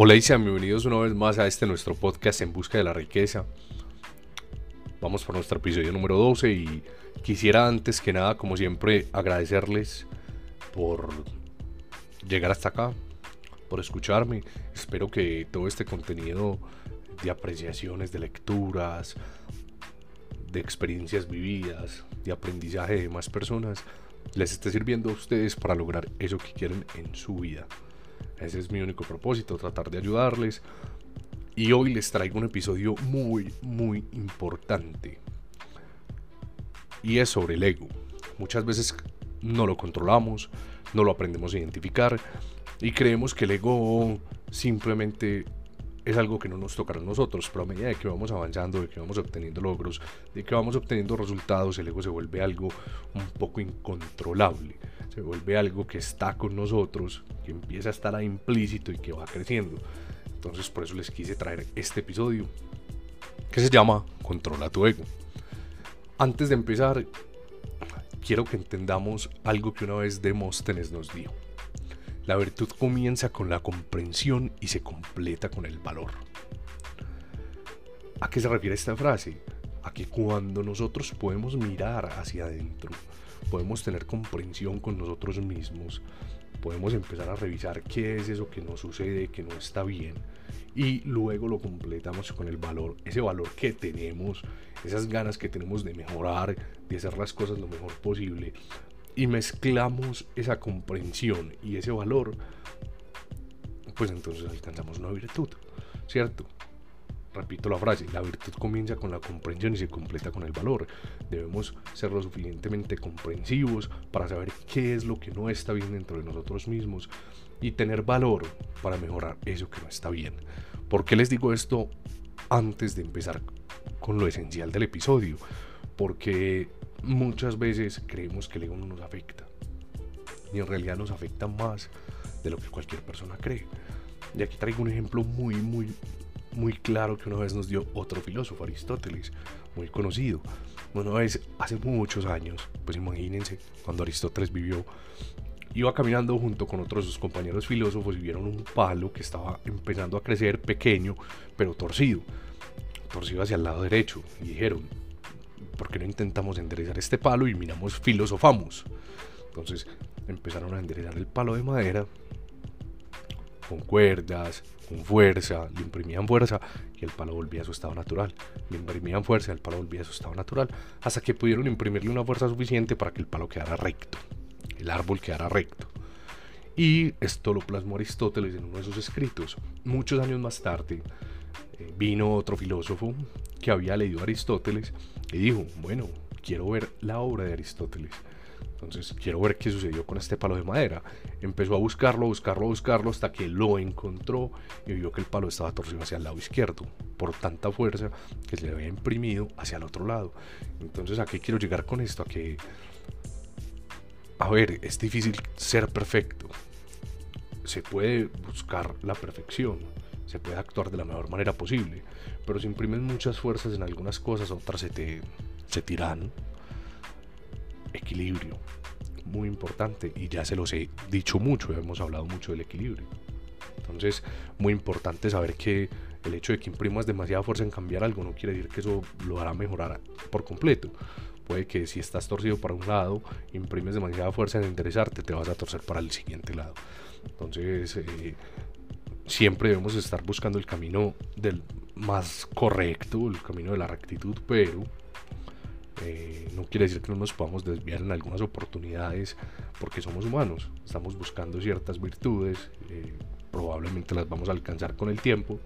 Hola y sean bienvenidos una vez más a este nuestro podcast en busca de la riqueza. Vamos por nuestro episodio número 12 y quisiera antes que nada, como siempre, agradecerles por llegar hasta acá, por escucharme. Espero que todo este contenido de apreciaciones, de lecturas, de experiencias vividas, de aprendizaje de más personas, les esté sirviendo a ustedes para lograr eso que quieren en su vida. Ese es mi único propósito, tratar de ayudarles. Y hoy les traigo un episodio muy, muy importante. Y es sobre el ego. Muchas veces no lo controlamos, no lo aprendemos a identificar y creemos que el ego simplemente es algo que no nos tocará a nosotros, pero a medida de que vamos avanzando, de que vamos obteniendo logros, de que vamos obteniendo resultados, el ego se vuelve algo un poco incontrolable, se vuelve algo que está con nosotros, que empieza a estar ahí implícito y que va creciendo. Entonces por eso les quise traer este episodio que se llama Controla tu ego. Antes de empezar, quiero que entendamos algo que una vez Demóstenes nos dijo. La virtud comienza con la comprensión y se completa con el valor. ¿A qué se refiere esta frase? A que cuando nosotros podemos mirar hacia adentro, podemos tener comprensión con nosotros mismos, podemos empezar a revisar qué es eso que nos sucede, que no está bien, y luego lo completamos con el valor, ese valor que tenemos, esas ganas que tenemos de mejorar, de hacer las cosas lo mejor posible, y mezclamos esa comprensión y ese valor, pues entonces alcanzamos una virtud, ¿cierto? Repito la frase, la virtud comienza con la comprensión y se completa con el valor. Debemos ser lo suficientemente comprensivos para saber qué es lo que no está bien dentro de nosotros mismos y tener valor para mejorar eso que no está bien. ¿Por qué les digo esto antes de empezar con lo esencial del episodio? Porque muchas veces creemos que el ego no nos afecta. Y en realidad nos afecta más de lo que cualquier persona cree. Y aquí traigo un ejemplo muy, muy, muy claro que una vez nos dio otro filósofo, Aristóteles, muy conocido. Una vez, hace muchos años, pues imagínense, cuando Aristóteles vivió, iba caminando junto con otros sus compañeros filósofos y vieron un palo que estaba empezando a crecer pequeño, pero torcido, torcido hacia el lado derecho. Y dijeron, ¿por qué no intentamos enderezar este palo y miramos, filosofamos? Entonces empezaron a enderezar el palo de madera con cuerdas, con fuerza, le imprimían fuerza y el palo volvía a su estado natural. Le imprimían fuerza y el palo volvía a su estado natural. Hasta que pudieron imprimirle una fuerza suficiente para que el palo quedara recto, el árbol quedara recto. Y esto lo plasmó Aristóteles en uno de sus escritos. Muchos años más tarde eh, vino otro filósofo que había leído Aristóteles y dijo, bueno, quiero ver la obra de Aristóteles. Entonces, quiero ver qué sucedió con este palo de madera. Empezó a buscarlo, buscarlo, buscarlo hasta que lo encontró y vio que el palo estaba torcido hacia el lado izquierdo por tanta fuerza que se le había imprimido hacia el otro lado. Entonces, ¿a qué quiero llegar con esto? A que, a ver, es difícil ser perfecto. Se puede buscar la perfección, se puede actuar de la mejor manera posible, pero si imprimes muchas fuerzas en algunas cosas, otras se te se tiran. Equilibrio, muy importante, y ya se los he dicho mucho, hemos hablado mucho del equilibrio. Entonces, muy importante saber que el hecho de que imprimas demasiada fuerza en cambiar algo no quiere decir que eso lo hará mejorar por completo. Puede que si estás torcido para un lado, imprimes demasiada fuerza en enderezarte, te vas a torcer para el siguiente lado. Entonces, eh, siempre debemos estar buscando el camino del más correcto, el camino de la rectitud, pero eh, no quiere decir que no nos podamos desviar en algunas oportunidades porque somos humanos, estamos buscando ciertas virtudes, eh, probablemente las vamos a alcanzar con el tiempo,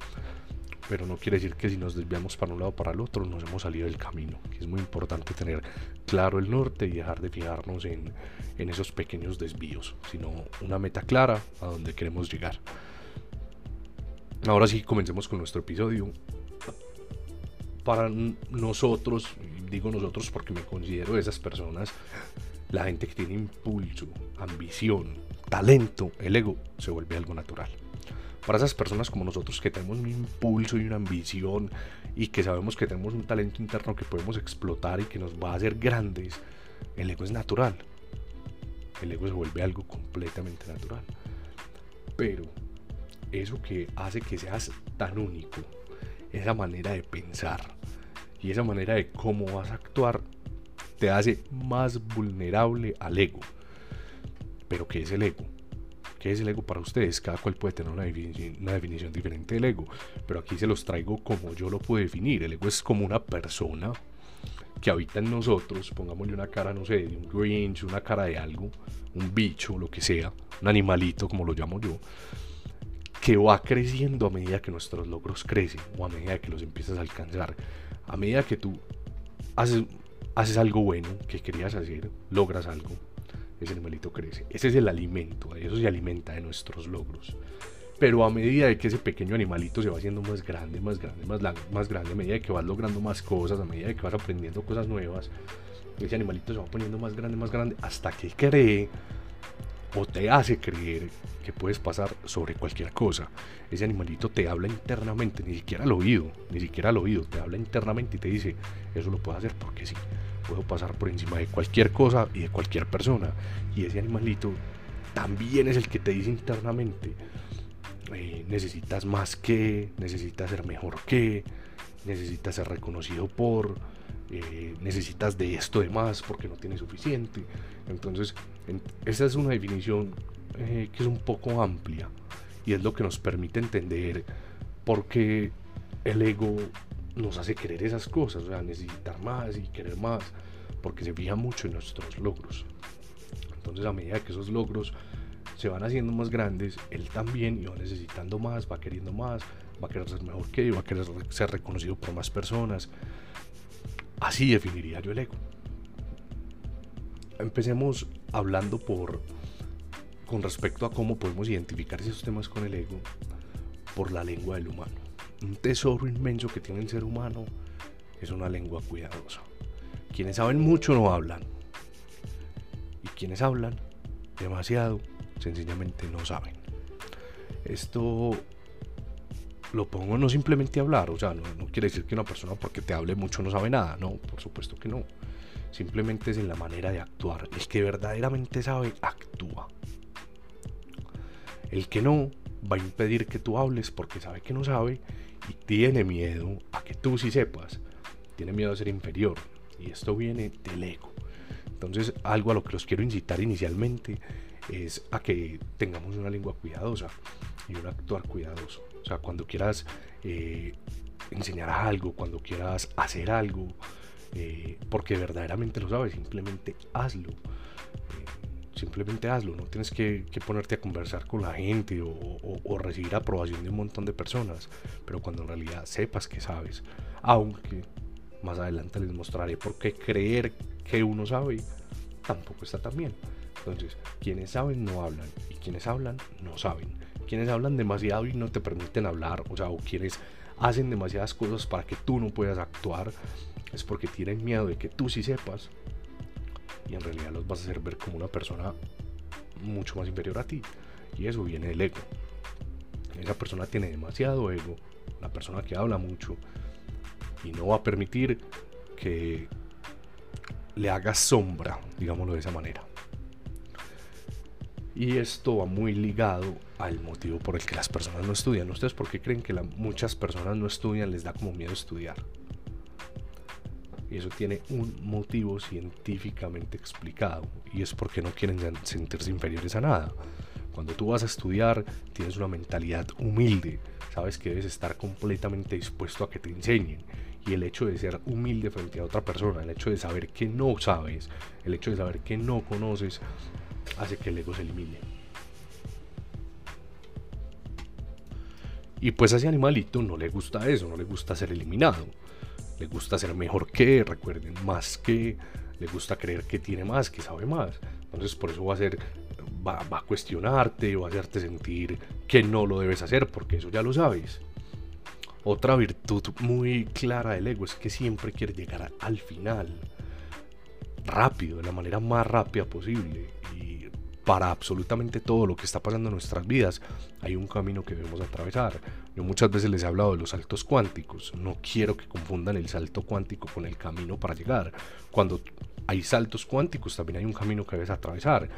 pero no quiere decir que si nos desviamos para un lado o para el otro nos hemos salido del camino. Es muy importante tener claro el norte y dejar de fijarnos en, en esos pequeños desvíos, sino una meta clara a donde queremos llegar. Ahora sí, comencemos con nuestro episodio. Para nosotros, digo nosotros porque me considero de esas personas, la gente que tiene impulso, ambición, talento, el ego, se vuelve algo natural. Para esas personas como nosotros que tenemos un impulso y una ambición y que sabemos que tenemos un talento interno que podemos explotar y que nos va a hacer grandes, el ego es natural. El ego se vuelve algo completamente natural. Pero eso que hace que seas tan único, esa manera de pensar y esa manera de cómo vas a actuar, te hace más vulnerable al ego. Pero ¿qué es el ego? ¿Qué es el ego para ustedes? Cada cual puede tener una definición, una definición diferente del ego, pero aquí se los traigo como yo lo puedo definir. El ego es como una persona que habita en nosotros, pongámosle una cara, no sé, de un Grinch, una cara de algo, un bicho, lo que sea, un animalito, como lo llamo yo, que va creciendo a medida que nuestros logros crecen o a medida que los empiezas a alcanzar. A medida que tú haces, haces algo bueno que querías hacer, logras algo, ese animalito crece. Ese es el alimento, eso se alimenta de nuestros logros. Pero a medida de que ese pequeño animalito se va haciendo más grande, más grande, más, grande, a medida de que vas logrando más cosas, a medida de que vas aprendiendo cosas nuevas, ese animalito se va poniendo más grande, más grande, hasta que cree o te hace creer que puedes pasar sobre cualquier cosa. Ese animalito te habla internamente, ni siquiera al oído, ni siquiera al oído, te habla internamente y te dice, eso lo puedo hacer porque sí puedo pasar por encima de cualquier cosa y de cualquier persona. Y ese animalito también es el que te dice internamente, eh, necesitas más que, necesitas ser mejor que, necesitas ser reconocido por, eh, necesitas de esto de más porque no tienes suficiente. Entonces, esa es una definición eh, que es un poco amplia y es lo que nos permite entender por qué el ego nos hace querer esas cosas, o sea, necesitar más y querer más, porque se fija mucho en nuestros logros. Entonces, a medida que esos logros se van haciendo más grandes, él también va necesitando más, va queriendo más, va a querer ser mejor que yo, va a querer ser reconocido por más personas. Así definiría yo el ego. Empecemos hablando por con respecto a cómo podemos identificar esos temas con el ego por la lengua del humano un tesoro inmenso que tiene el ser humano es una lengua cuidadosa. Quienes saben mucho no hablan. Y quienes hablan demasiado, sencillamente no saben. Esto lo pongo no simplemente hablar, o sea, no, no, quiere decir que una persona porque te hable mucho no sabe nada, no, por supuesto que no. Simplemente es en la manera de actuar. El que verdaderamente sabe, actúa. El que no, va a impedir que tú hables porque sabe que no sabe y tiene miedo a que tú sí sepas, tiene miedo a ser inferior y esto viene del ego. Entonces algo a lo que los quiero incitar inicialmente es a que tengamos una lengua cuidadosa y un actuar cuidadoso. O sea, cuando quieras eh, enseñar algo, cuando quieras hacer algo, eh, porque verdaderamente lo sabes, simplemente hazlo. Eh, simplemente hazlo, no tienes que, ponerte a conversar con la gente o, recibir aprobación de un montón de personas, pero cuando en realidad sepas que sabes, aunque más adelante les mostraré por qué creer que uno sabe tampoco está tan bien. Entonces, quienes saben no hablan y quienes hablan no saben. Quienes hablan demasiado y no te permiten hablar, o sea, o quienes hacen demasiadas cosas para que tú no puedas actuar, es porque tienen miedo de que tú sí sepas y en realidad los vas a hacer ver como una persona mucho más inferior a ti. Y eso viene del ego. Esa persona tiene demasiado ego, la persona que habla mucho y no va a permitir que le haga sombra, digámoslo de esa manera. Y esto va muy ligado al motivo por el que las personas no estudian. ¿Ustedes por qué creen que muchas personas no estudian? Les da como miedo estudiar. Y eso tiene un motivo científicamente explicado y es porque no quieren sentirse inferiores a nada. Cuando tú vas a estudiar tienes una mentalidad humilde, sabes que debes estar completamente dispuesto a que te enseñen. Y el hecho de ser humilde frente a otra persona, el hecho de saber que no sabes, el hecho de saber que no conoces, hace que el ego se elimine. Y pues a ese animalito no le gusta eso, no le gusta ser eliminado le gusta ser mejor que, recuerden, más que, le gusta creer que tiene más, que sabe más. Entonces por eso va a ser, va, a cuestionarte, va a hacerte sentir que no lo debes hacer, porque eso ya lo sabes. Otra virtud muy clara del ego es que siempre quiere llegar al final, rápido, de la manera más rápida posible. Para absolutamente todo lo que está pasando en nuestras vidas hay un camino que debemos atravesar. Yo muchas veces les he hablado de los saltos cuánticos. No quiero que confundan el salto cuántico con el camino para llegar. Cuando hay saltos cuánticos también hay un camino que debes atravesar.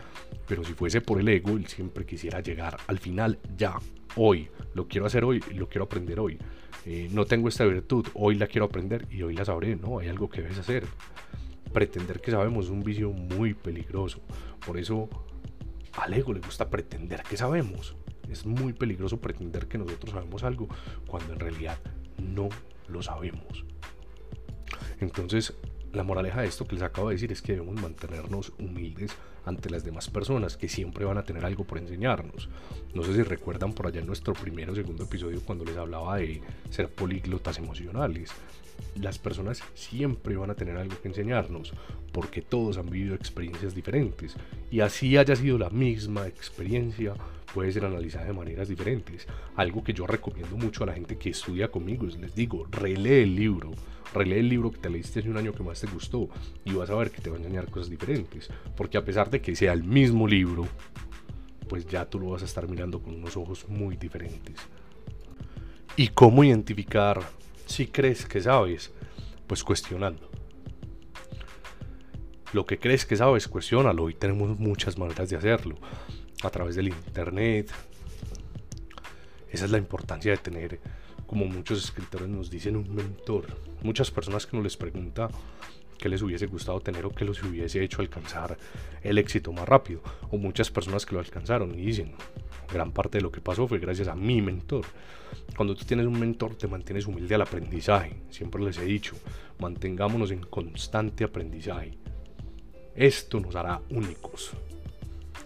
Pero si fuese por el ego, él siempre quisiera llegar al final ya. hoy, lo quiero hacer hoy, lo quiero aprender hoy. Eh, no tengo esta virtud, hoy la quiero aprender y hoy la sabré, no, hay algo que debes hacer. Pretender que sabemos es un vicio muy peligroso. Por eso al ego le gusta pretender que sabemos. Es muy peligroso pretender que nosotros sabemos algo cuando en realidad no lo sabemos. Entonces, la moraleja de esto que les acabo de decir es que debemos mantenernos humildes ante las demás personas que siempre van a tener algo por enseñarnos. No sé si recuerdan por allá en nuestro primero o segundo episodio cuando les hablaba de ser políglotas emocionales. Las personas siempre van a tener algo que enseñarnos porque todos han vivido experiencias diferentes y así haya sido la misma experiencia puede ser analizada de maneras diferentes. Algo que yo recomiendo mucho a la gente que estudia conmigo es les digo, relee el libro relee el libro que te leíste hace un año que más te gustó y vas a ver que te va a enseñar cosas diferentes. Porque a pesar de que sea el mismo libro, pues ya tú lo vas a estar mirando con unos ojos muy diferentes. ¿Y cómo identificar si crees que sabes? Pues cuestionando. Lo que crees que sabes, cuestionalo y tenemos muchas maneras de hacerlo. A través del internet. Esa es la importancia de tener como muchos escritores nos dicen, un mentor. Muchas personas que nos les pregunta qué les hubiese gustado tener o qué los hubiese hecho alcanzar el éxito más rápido. O muchas personas que lo alcanzaron y dicen, gran parte de lo que pasó fue gracias a mi mentor. Cuando tú tienes un mentor te mantienes humilde al aprendizaje. Siempre les he dicho, mantengámonos en constante aprendizaje. Esto nos hará únicos.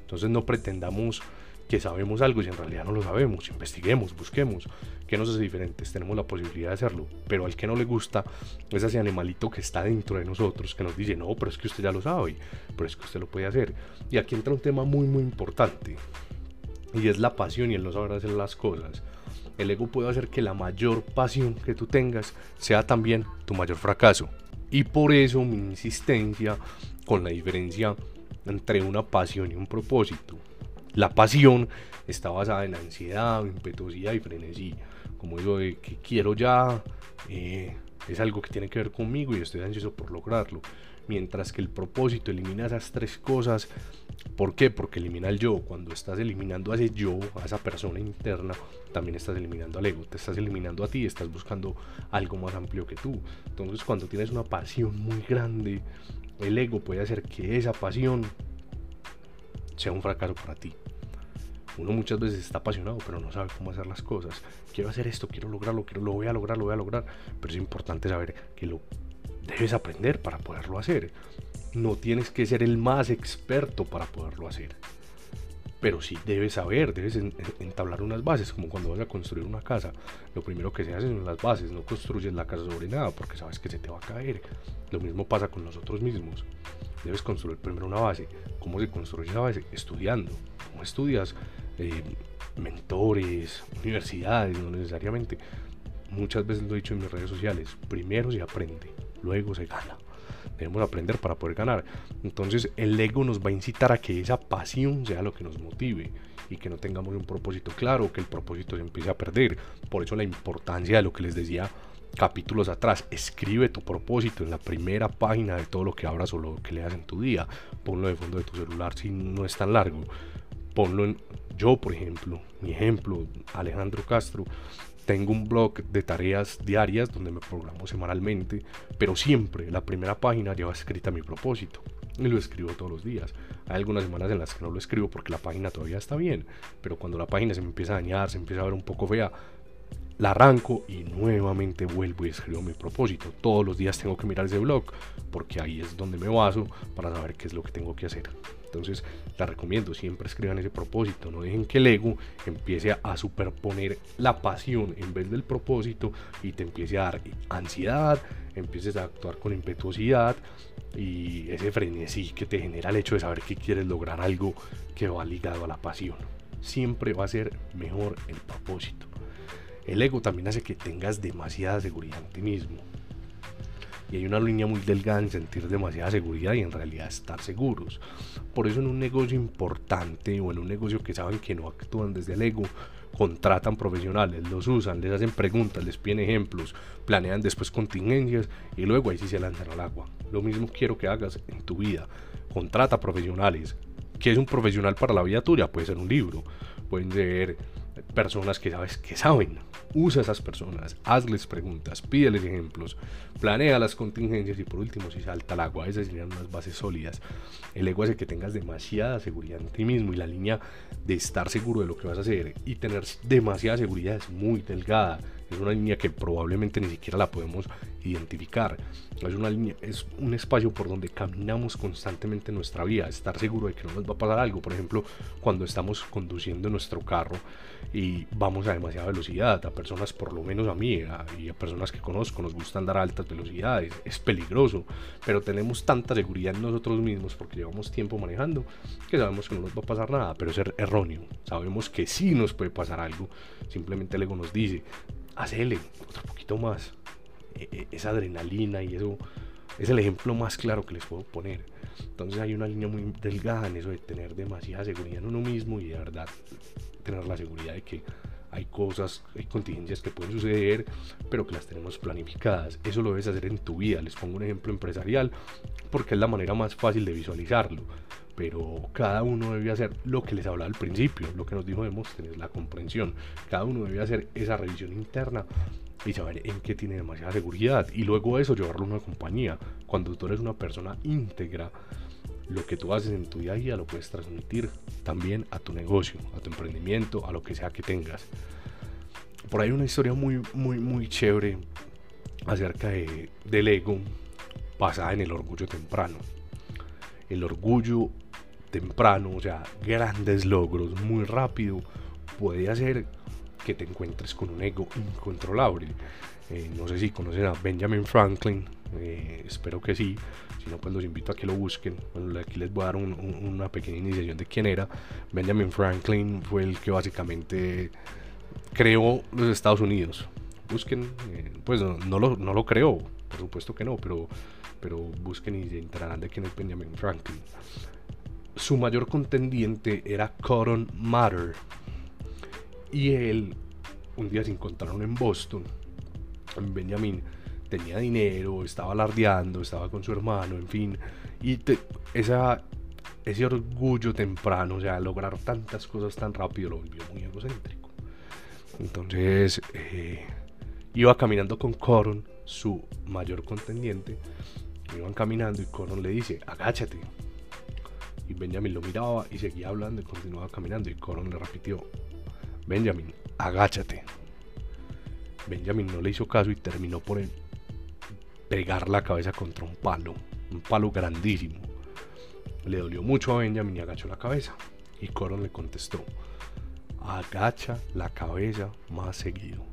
Entonces no pretendamos que sabemos algo y en realidad no lo sabemos. Investiguemos, busquemos que nos hace diferentes. Tenemos la posibilidad de hacerlo. Pero al que no le gusta es ese animalito que está dentro de nosotros que nos dice, no, pero es que usted ya lo sabe, pero es que usted lo puede hacer. Y aquí entra un tema muy, muy importante. Y es la pasión y el no saber hacer las cosas. El ego puede hacer que la mayor pasión que tú tengas sea también tu mayor fracaso. Y por eso mi insistencia con la diferencia entre una pasión y un propósito. La pasión está basada en ansiedad, impetuosidad y frenesí. Como digo, de que quiero ya, eh, es algo que tiene que ver conmigo y estoy ansioso por lograrlo. Mientras que el propósito elimina esas tres cosas. ¿Por qué? Porque elimina el yo. Cuando estás eliminando a ese yo, a esa persona interna, también estás eliminando al ego. Te estás eliminando a ti, estás buscando algo más amplio que tú. Entonces cuando tienes una pasión muy grande, el ego puede hacer que esa pasión sea un fracaso para ti. Uno muchas veces está apasionado, pero no sabe cómo hacer las cosas. Quiero hacer esto, quiero lograrlo, quiero, lo voy a lograr, lo voy a lograr. Pero es importante saber que lo debes aprender para poderlo hacer. No tienes que ser el más experto para poderlo hacer. Pero sí debes saber, debes entablar unas bases, como cuando vas a construir una casa. Lo primero que se hace son las bases, no construyes la casa sobre nada porque sabes que se te va a caer. Lo mismo pasa con nosotros mismos. Debes construir primero una base. ¿Cómo se construye esa base? Estudiando. ¿Cómo estudias? Eh, mentores, universidades, no necesariamente. Muchas veces lo he dicho en mis redes sociales, primero se aprende, luego se gana. Debemos aprender para poder ganar. Entonces el ego nos va a incitar a que esa pasión sea lo que nos motive y que no tengamos un propósito claro, que el propósito se empiece a perder. Por eso la importancia de lo que les decía capítulos atrás, escribe tu propósito en la primera página de todo lo que abras o lo que leas en tu día. Ponlo de fondo de tu celular si no es tan largo. Ponlo en, yo, por ejemplo, mi ejemplo, Alejandro Castro, tengo un blog de tareas diarias donde me programo semanalmente, pero siempre la primera página lleva escrita mi propósito y lo escribo todos los días. Hay algunas semanas en las que no lo escribo porque la página todavía está bien, pero cuando la página se me empieza a dañar, se empieza a ver un poco fea, la arranco y nuevamente vuelvo y escribo mi propósito. Todos los días tengo que mirar ese blog porque ahí es donde me baso para saber qué es lo que tengo que hacer. Entonces, la recomiendo, siempre escriban ese propósito, no dejen que el ego empiece a superponer la pasión en vez del propósito y te empiece a dar ansiedad, empieces a actuar con impetuosidad y ese frenesí que te genera el hecho de saber que quieres lograr algo que va ligado a la pasión. Siempre va a ser mejor el propósito. El ego también hace que tengas demasiada seguridad en ti mismo. Y hay una línea muy delgada en sentir demasiada seguridad y en realidad estar seguros. Por eso en un negocio importante o en un negocio que saben que no actúan desde el ego, contratan profesionales, los usan, les hacen preguntas, les piden ejemplos, planean después contingencias y luego ahí sí se lanzan al agua. Lo mismo quiero que hagas en tu vida. Contrata profesionales. ¿Qué es un profesional para la vida tuya? Puede ser un libro, pueden ser personas que sabes que saben. Usa esas personas, hazles preguntas, pídeles ejemplos, planea las contingencias y por último, si salta el agua, esas serían unas bases sólidas. El ego hace que tengas demasiada seguridad en ti mismo y la línea de estar seguro de lo que vas a hacer y tener demasiada seguridad es muy delgada. Es una línea que probablemente ni siquiera la podemos identificar. Es una línea, es un espacio por donde caminamos constantemente en nuestra vida, estar seguro de que no nos va a pasar algo. Por ejemplo, cuando estamos conduciendo nuestro carro y vamos a demasiada velocidad, a personas, por lo menos a mí y a personas que conozco, nos gusta andar a altas velocidades, es peligroso, pero tenemos tanta seguridad en nosotros mismos porque llevamos tiempo manejando que sabemos que no nos va a pasar nada, pero es er-, erróneo. Sabemos que sí nos puede pasar algo, simplemente el ego nos dice, hacele otro poquito más. E, e, esa adrenalina y eso es el ejemplo más claro que les puedo poner. Entonces hay una línea muy delgada en eso de tener demasiada seguridad en uno mismo y de verdad tener la seguridad de que hay cosas, hay contingencias que pueden suceder, pero que las tenemos planificadas. Eso lo debes hacer en tu vida. Les pongo un ejemplo empresarial porque es la manera más fácil de visualizarlo pero cada uno debe hacer lo que les hablaba al principio, lo que nos dijo Demóstenes, la comprensión. Cada uno debe hacer esa revisión interna y saber en qué tiene demasiada seguridad y luego eso llevarlo a una compañía. Cuando tú eres una persona íntegra, lo que tú haces en tu día a día lo puedes transmitir también a tu negocio, a tu emprendimiento, a lo que sea que tengas. Por ahí una historia muy, muy, muy chévere acerca de, del ego basada en el orgullo temprano. El orgullo temprano, o sea, grandes logros muy rápido, puede hacer que te encuentres con un ego incontrolable. Eh, no sé si conocen a Benjamin Franklin, eh, espero que sí. Si no, pues los invito a que lo busquen. Aquí les voy a dar una pequeña iniciación de quién era. Benjamin Franklin fue el que básicamente creó los Estados Unidos. Busquen, eh, pues no, lo, no lo creó, por supuesto que no, pero, pero busquen y se de quién es Benjamin Franklin su mayor contendiente era Cotton Mather. Y él, un día se encontraron en Boston. Benjamin tenía dinero, estaba alardeando, estaba con su hermano, en fin. Y esa, ese orgullo temprano, o sea, lograr tantas cosas tan rápido, lo volvió muy egocéntrico. Entonces, eh, iba caminando con Coron, su mayor contendiente. Iban caminando y Coron le dice, agáchate, y Benjamin lo miraba y seguía hablando y continuaba caminando. Y Coron le repitió, Benjamin, agáchate. Benjamin no le hizo caso y terminó por pegar la cabeza contra un palo, un palo grandísimo. Le dolió mucho a Benjamin y agachó la cabeza. Y Coron le contestó, agacha la cabeza más seguido.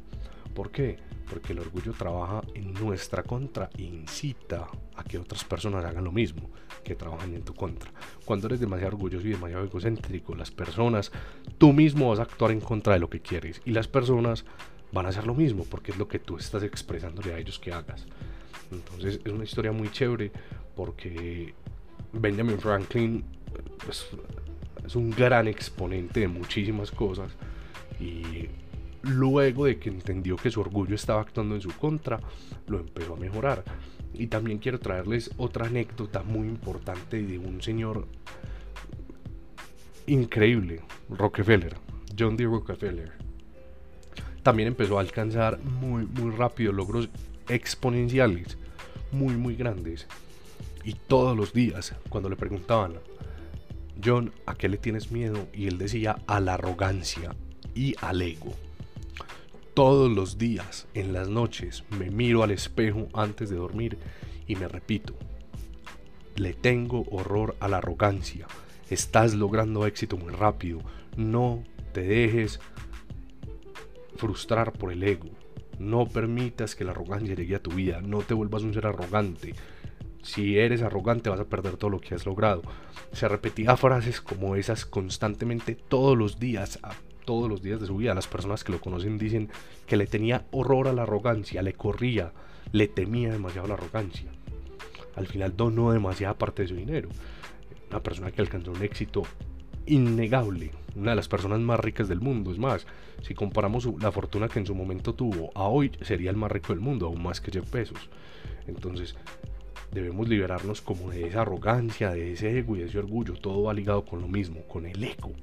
¿Por qué? Porque el orgullo trabaja en nuestra contra e incita a que otras personas hagan lo mismo, que trabajan en tu contra. Cuando eres demasiado orgulloso y demasiado egocéntrico, las personas, tú mismo vas a actuar en contra de lo que quieres y las personas van a hacer lo mismo porque es lo que tú estás expresándole a ellos que hagas. Entonces es una historia muy chévere porque Benjamin Franklin pues, es un gran exponente de muchísimas cosas y luego de que entendió que su orgullo estaba actuando en su contra, lo empezó a mejorar. Y también quiero traerles otra anécdota muy importante de un señor increíble, Rockefeller, John D. Rockefeller. También empezó a alcanzar muy, muy rápido logros exponenciales, muy, muy grandes. Y todos los días, cuando le preguntaban, John, ¿a qué le tienes miedo? Y él decía, a la arrogancia y al ego. Todos los días, en las noches, me miro al espejo antes de dormir y me repito, le tengo horror a la arrogancia. Estás logrando éxito muy rápido. No te dejes frustrar por el ego. No permitas que la arrogancia llegue a tu vida. No te vuelvas un ser arrogante. Si eres arrogante vas a perder todo lo que has logrado. Se repetía frases como esas constantemente todos los días todos los días de su vida. Las personas que lo conocen dicen que le tenía horror a la arrogancia, le corría, le temía demasiado la arrogancia. Al final donó demasiada parte de su dinero. Una persona que alcanzó un éxito innegable, una de las personas más ricas del mundo. Es más, si comparamos la fortuna que en su momento tuvo a hoy, sería el más rico del mundo, aún más que Jeff Bezos. Entonces, debemos liberarnos como de esa arrogancia, de ese ego y de ese orgullo. Todo va ligado con lo mismo, con el ego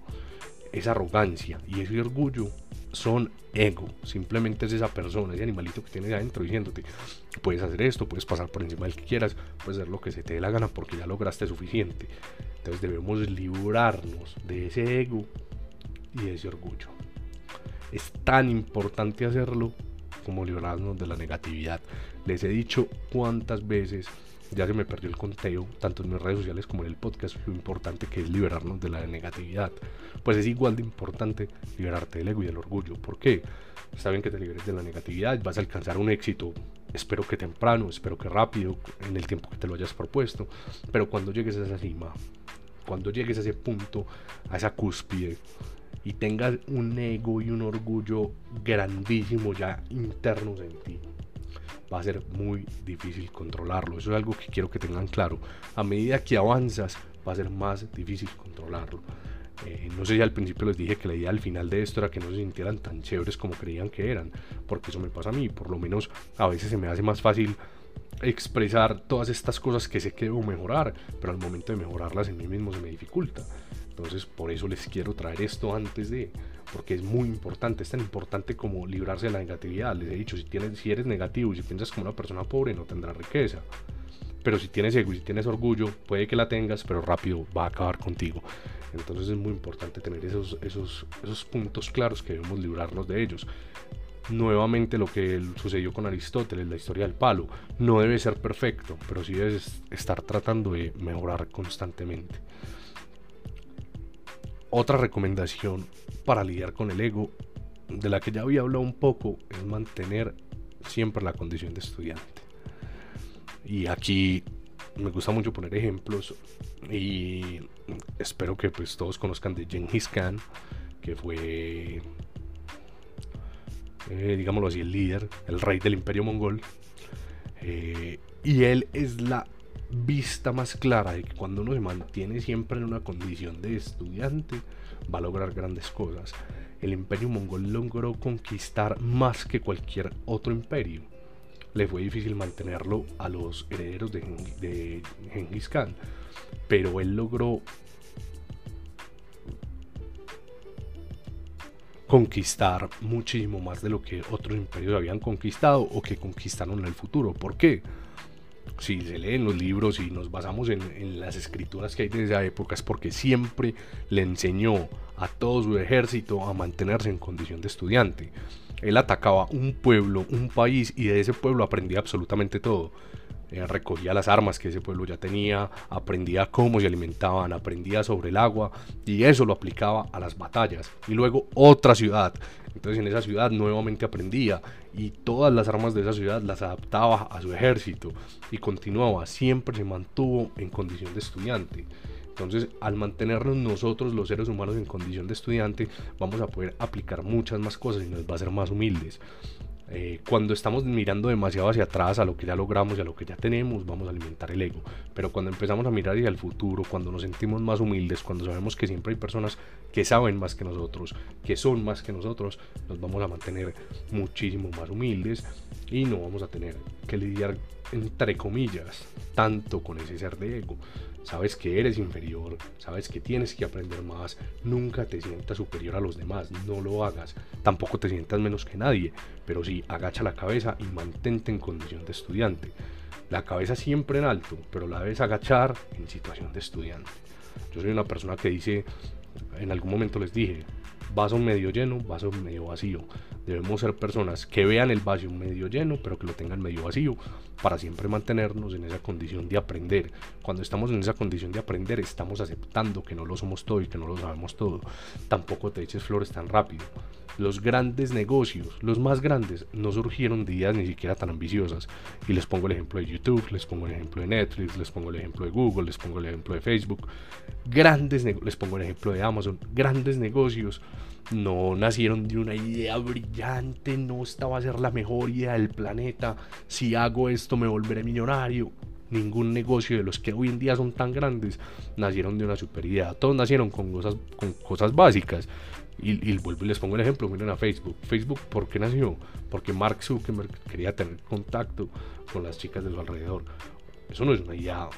esa arrogancia y ese orgullo son ego. Simplemente es esa persona, ese animalito que tienes adentro diciéndote, puedes hacer esto, puedes pasar por encima del que quieras, puedes hacer lo que se te dé la gana porque ya lograste suficiente. Entonces debemos librarnos de ese ego y de ese orgullo. Es tan importante hacerlo como librarnos de la negatividad. Les he dicho cuántas veces ya se me perdió el conteo, tanto en mis redes sociales como en el podcast, lo importante que es liberarnos de la negatividad. Pues es igual de importante liberarte del ego y del orgullo. ¿Por qué? Está bien que te liberes de la negatividad, vas a alcanzar un éxito, espero que temprano, espero que rápido, en el tiempo que te lo hayas propuesto, pero cuando llegues a esa cima, cuando llegues a ese punto, a esa cúspide, y tengas un ego y un orgullo grandísimo ya internos en ti, va a ser muy difícil controlarlo. Eso es algo que quiero que tengan claro. A medida que avanzas, va a ser más difícil controlarlo. Eh, no sé si al principio les dije que la idea al final de esto era que no se sintieran tan chéveres como creían que eran, porque eso me pasa a mí, por lo menos a veces se me hace más fácil expresar todas estas cosas que sé que debo mejorar, pero al momento de mejorarlas en mí mismo se me dificulta. Entonces por eso les quiero traer esto antes de, porque es muy importante, es tan importante como librarse de la negatividad. Les he dicho, si, tienes, si eres negativo y si piensas como una persona pobre no tendrás riqueza. Pero si tienes ego y si tienes orgullo, puede que la tengas, pero rápido va a acabar contigo. Entonces es muy importante tener esos, esos, esos puntos claros que debemos librarnos de ellos. Nuevamente lo que sucedió con Aristóteles, la historia del palo, no debe ser perfecto, pero sí debes estar tratando de mejorar constantemente. Otra recomendación para lidiar con el ego, de la que ya había hablado un poco, es mantener siempre la condición de estudiante. Y aquí me gusta mucho poner ejemplos y espero que pues todos conozcan de Genghis Khan, que fue, eh, digámoslo así, el líder, el rey del imperio mongol. Eh, y él es la vista más clara de que cuando uno se mantiene siempre en una condición de estudiante, va a lograr grandes cosas. El imperio mongol logró conquistar más que cualquier otro imperio. Le fue difícil mantenerlo a los herederos de, de Genghis Khan, pero él logró conquistar muchísimo más de lo que otros imperios habían conquistado o que conquistaron en el futuro. ¿Por qué? Si se leen los libros y nos basamos en, las escrituras que hay de esa época es porque siempre le enseñó a todo su ejército a mantenerse en condición de estudiante. Él atacaba un pueblo, un país y de ese pueblo aprendía absolutamente todo. Eh, recogía las armas que ese pueblo ya tenía, aprendía cómo se alimentaban, aprendía sobre el agua y eso lo aplicaba a las batallas. Y luego otra ciudad. Entonces en esa ciudad nuevamente aprendía y todas las armas de esa ciudad las adaptaba a su ejército y continuaba, siempre se mantuvo en condición de estudiante. Entonces, al mantenernos nosotros los seres humanos en condición de estudiante, vamos a poder aplicar muchas más cosas y nos va a ser más humildes. Eh, cuando estamos mirando demasiado hacia atrás a lo que ya logramos y a lo que ya tenemos, vamos a alimentar el ego. Pero cuando empezamos a mirar hacia el futuro, cuando nos sentimos más humildes, cuando sabemos que siempre hay personas que saben más que nosotros, que son más que nosotros, nos vamos a mantener muchísimo más humildes y no vamos a tener que lidiar, entre comillas, tanto con ese ser de ego sabes que eres inferior, sabes que tienes que aprender más, nunca te sientas superior a los demás, no lo hagas, tampoco te sientas menos que nadie, pero sí agacha la cabeza y mantente en condición de estudiante. La cabeza siempre en alto, pero la debes agachar en situación de estudiante. Yo soy una persona que dice, en algún momento les dije, vaso medio lleno, vaso medio vacío. Debemos ser personas que vean el vaso medio lleno, pero que lo tengan medio vacío, para siempre mantenernos en esa condición de aprender. Cuando estamos en esa condición de aprender, estamos aceptando que no lo somos todo y que no lo sabemos todo. Tampoco te eches flores tan rápido. Los grandes negocios, los más grandes, no surgieron de ideas ni siquiera tan ambiciosas. Y les pongo el ejemplo de YouTube, les pongo el ejemplo de Netflix, les pongo el ejemplo de Google, les pongo el ejemplo de Facebook. Grandes, les pongo el ejemplo de Amazon. Grandes negocios no nacieron de una idea brillante, no estaba a ser la mejor idea del planeta. Si hago esto me volveré millonario. Ningún negocio de los que hoy en día son tan grandes nacieron de una super idea. Todos nacieron con cosas, con cosas básicas. Y, y, vuelvo y les pongo el ejemplo, miren a Facebook. Facebook, ¿por qué nació? Porque Mark Zuckerberg quería tener contacto con las chicas de su alrededor. Eso no es una idea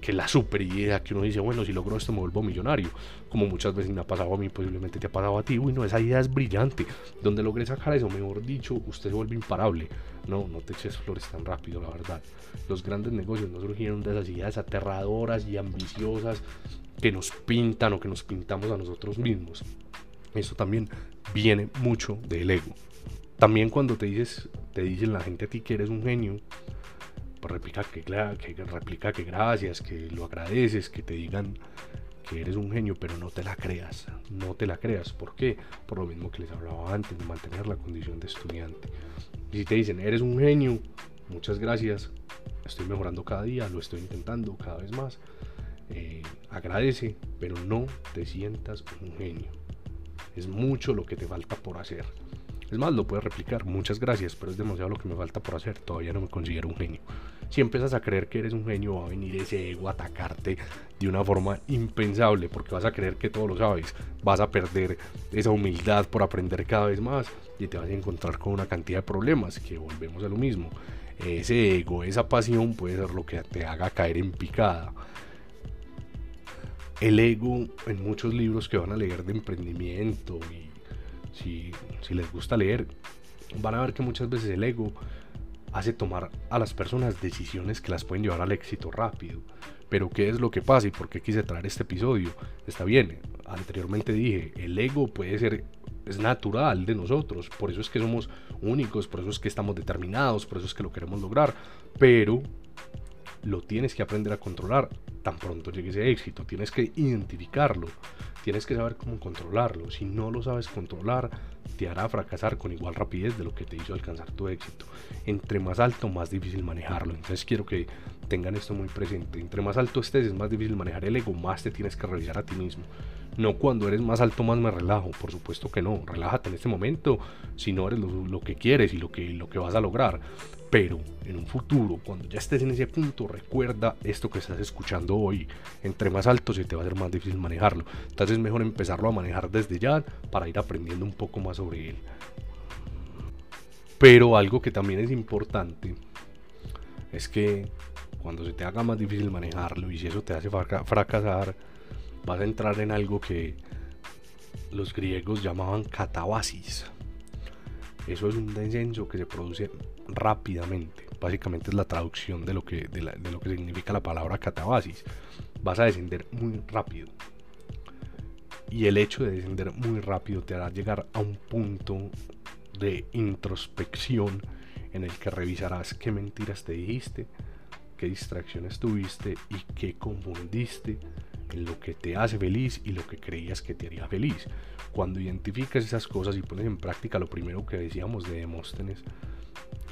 que la super idea, que uno dice, bueno, si logro esto me vuelvo millonario, como muchas veces me ha pasado a mí, posiblemente te ha pasado a ti, uy, no, esa idea es brillante, donde logré sacar eso, mejor dicho, usted se vuelve imparable, no, no te eches flores tan rápido, la verdad, los grandes negocios no surgieron de esas ideas aterradoras y ambiciosas que nos pintan o que nos pintamos a nosotros mismos, eso también viene mucho del ego, también cuando te dices, te dicen la gente a ti que eres un genio, pues replica que, replica que gracias, que lo agradeces, que te digan que eres un genio, pero no te la creas, no te la creas. ¿Por qué? Por lo mismo que les hablaba antes, de mantener la condición de estudiante. Y si te dicen, eres un genio, muchas gracias, estoy mejorando cada día, lo estoy intentando cada vez más. Eh, agradece, pero no te sientas un genio. Es mucho lo que te falta por hacer. Es más, lo puedes replicar, muchas gracias, pero es demasiado lo que me falta por hacer, todavía no me considero un genio. Si empiezas a creer que eres un genio, va a venir ese ego a atacarte de una forma impensable, porque vas a creer que todo lo sabes, vas a perder esa humildad por aprender cada vez más y te vas a encontrar con una cantidad de problemas, que volvemos a lo mismo. Ese ego, esa pasión puede ser lo que te haga caer en picada el ego en muchos libros que van a leer de emprendimiento y si, les gusta leer, van a ver que muchas veces el ego hace tomar a las personas decisiones que las pueden llevar al éxito rápido. Pero ¿qué es lo que pasa y por qué quise traer este episodio? Está bien, anteriormente dije, el ego puede ser, es natural de nosotros, por eso es que somos únicos, por eso es que estamos determinados, por eso es que lo queremos lograr, pero lo tienes que aprender a controlar tan pronto llegue ese éxito, tienes que identificarlo, tienes que saber cómo controlarlo. Si no lo sabes controlar, te hará fracasar con igual rapidez de lo que te hizo alcanzar tu éxito. Entre más alto, más difícil manejarlo. Entonces quiero que tengan esto muy presente. Entre más alto estés, es más difícil manejar el ego, más te tienes que revisar a ti mismo. No cuando eres más alto, más me relajo. Por supuesto que no. Relájate en este momento si no eres lo, que quieres y lo que, lo que vas a lograr. Pero en un futuro, cuando ya estés en ese punto, recuerda esto que estás escuchando hoy. Entre más alto se te va a ser más difícil manejarlo. Entonces es mejor empezarlo a manejar desde ya para ir aprendiendo un poco más sobre él. Pero algo que también es importante es que cuando se te haga más difícil manejarlo y si eso te hace fracasar, vas a entrar en algo que los griegos llamaban catabasis. Eso es un descenso que se produce rápidamente. Básicamente es la traducción de lo que, de, lo que significa la palabra catabasis. Vas a descender muy rápido. Y el hecho de descender muy rápido te hará llegar a un punto de introspección en el que revisarás qué mentiras te dijiste, qué distracciones tuviste y qué confundiste lo que te hace feliz y lo que creías que te haría feliz. Cuando identificas esas cosas y pones en práctica lo primero que decíamos de Demóstenes,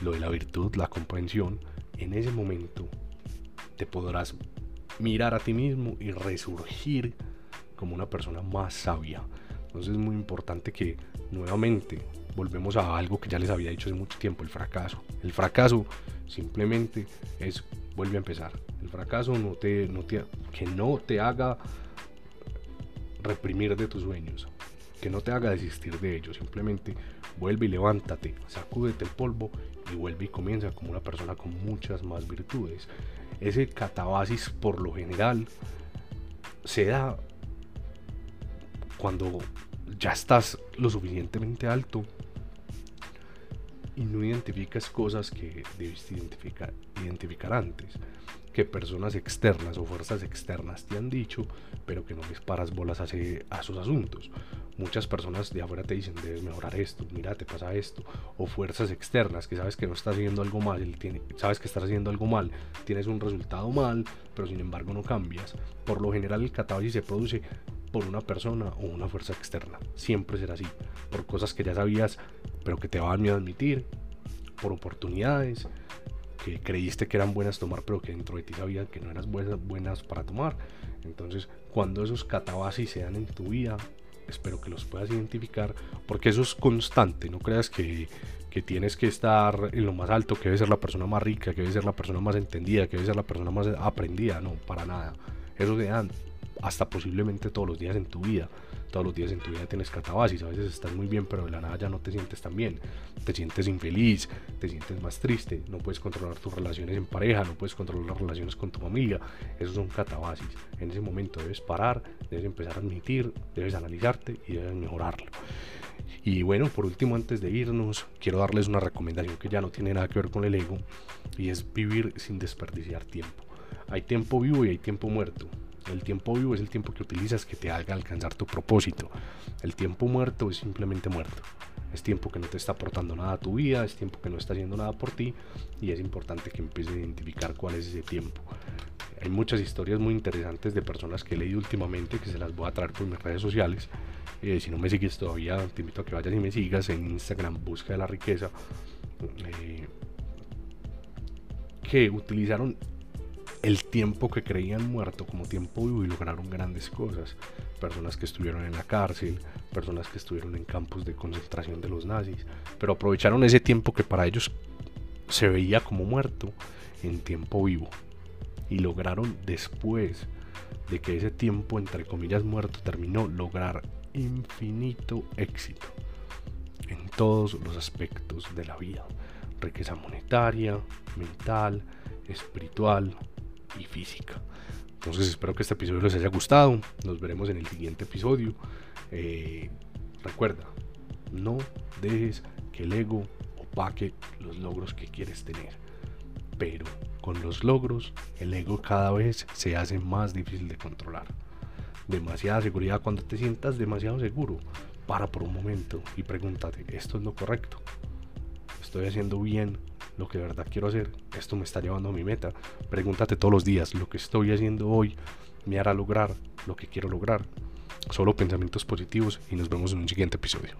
lo de la virtud, la comprensión, en ese momento te podrás mirar a ti mismo y resurgir como una persona más sabia. Entonces es muy importante que nuevamente volvemos a algo que ya les había dicho hace mucho tiempo, el fracaso. El fracaso simplemente es vuelve a empezar. El fracaso no te, no te, que no te haga reprimir de tus sueños, que no te haga desistir de ellos. Simplemente vuelve y levántate, sacúdete el polvo y vuelve y comienza como una persona con muchas más virtudes. Ese catabasis por lo general se da cuando ya estás lo suficientemente alto y no identificas cosas que debiste identificar, identificar antes, que personas externas o fuerzas externas te han dicho, pero que no les paras bolas a, a esos asuntos. Muchas personas de afuera te dicen, debes mejorar esto, mira, te pasa esto, o fuerzas externas que sabes que no estás haciendo algo mal, sabes que estás haciendo algo mal, tienes un resultado mal, pero sin embargo no cambias. Por lo general el catábasis se produce por una persona o una fuerza externa. Siempre será así. Por cosas que ya sabías, pero que te miedo a admitir. Por oportunidades que creíste que eran buenas tomar, pero que dentro de ti sabían que no eran buenas, buenas para tomar. Entonces, cuando esos catabasis se dan en tu vida, espero que los puedas identificar, porque eso es constante. No creas que, que tienes que estar en lo más alto, que debe ser la persona más rica, que debe ser la persona más entendida, que debe ser la persona más aprendida. No, para nada. Eso se dan hasta posiblemente todos los días en tu vida. Todos los días en tu vida tienes catabasis, a veces estás muy bien, pero de la nada ya no te sientes tan bien, te sientes infeliz, te sientes más triste, no puedes controlar tus relaciones en pareja, no puedes controlar las relaciones con tu familia, esos son catabasis. En ese momento debes parar, debes empezar a admitir, debes analizarte y debes mejorarlo. Y bueno, por último, antes de irnos, quiero darles una recomendación que ya no tiene nada que ver con el ego y es vivir sin desperdiciar tiempo. Hay tiempo vivo y hay tiempo muerto. El tiempo vivo es el tiempo que utilizas que te haga alcanzar tu propósito. El tiempo muerto es simplemente muerto. Es tiempo que no te está aportando nada a tu vida, es tiempo que no está haciendo nada por ti y es importante que empieces a identificar cuál es ese tiempo. Hay muchas historias muy interesantes de personas que he leído últimamente que se las voy a traer por mis redes sociales. Eh, si no me sigues todavía, te invito a que vayas y me sigas en Instagram, Busca de la Riqueza. Eh, que utilizaron el tiempo que creían muerto como tiempo vivo y lograron grandes cosas. Personas que estuvieron en la cárcel, personas que estuvieron en campos de concentración de los nazis, pero aprovecharon ese tiempo que para ellos se veía como muerto en tiempo vivo y lograron después de que ese tiempo entre comillas muerto terminó lograr infinito éxito en todos los aspectos de la vida riqueza monetaria mental espiritual y física. Entonces espero que este episodio les haya gustado. Nos veremos en el siguiente episodio. Eh, recuerda, no dejes que el ego opaque los logros que quieres tener. Pero con los logros, el ego cada vez se hace más difícil de controlar. Demasiada seguridad cuando te sientas demasiado seguro. Para por un momento y pregúntate, ¿esto es lo correcto? ¿Estoy haciendo bien lo que de verdad quiero hacer, esto me está llevando a mi meta. Pregúntate todos los días, lo que estoy haciendo hoy me hará lograr lo que quiero lograr. Solo pensamientos positivos y nos vemos en un siguiente episodio.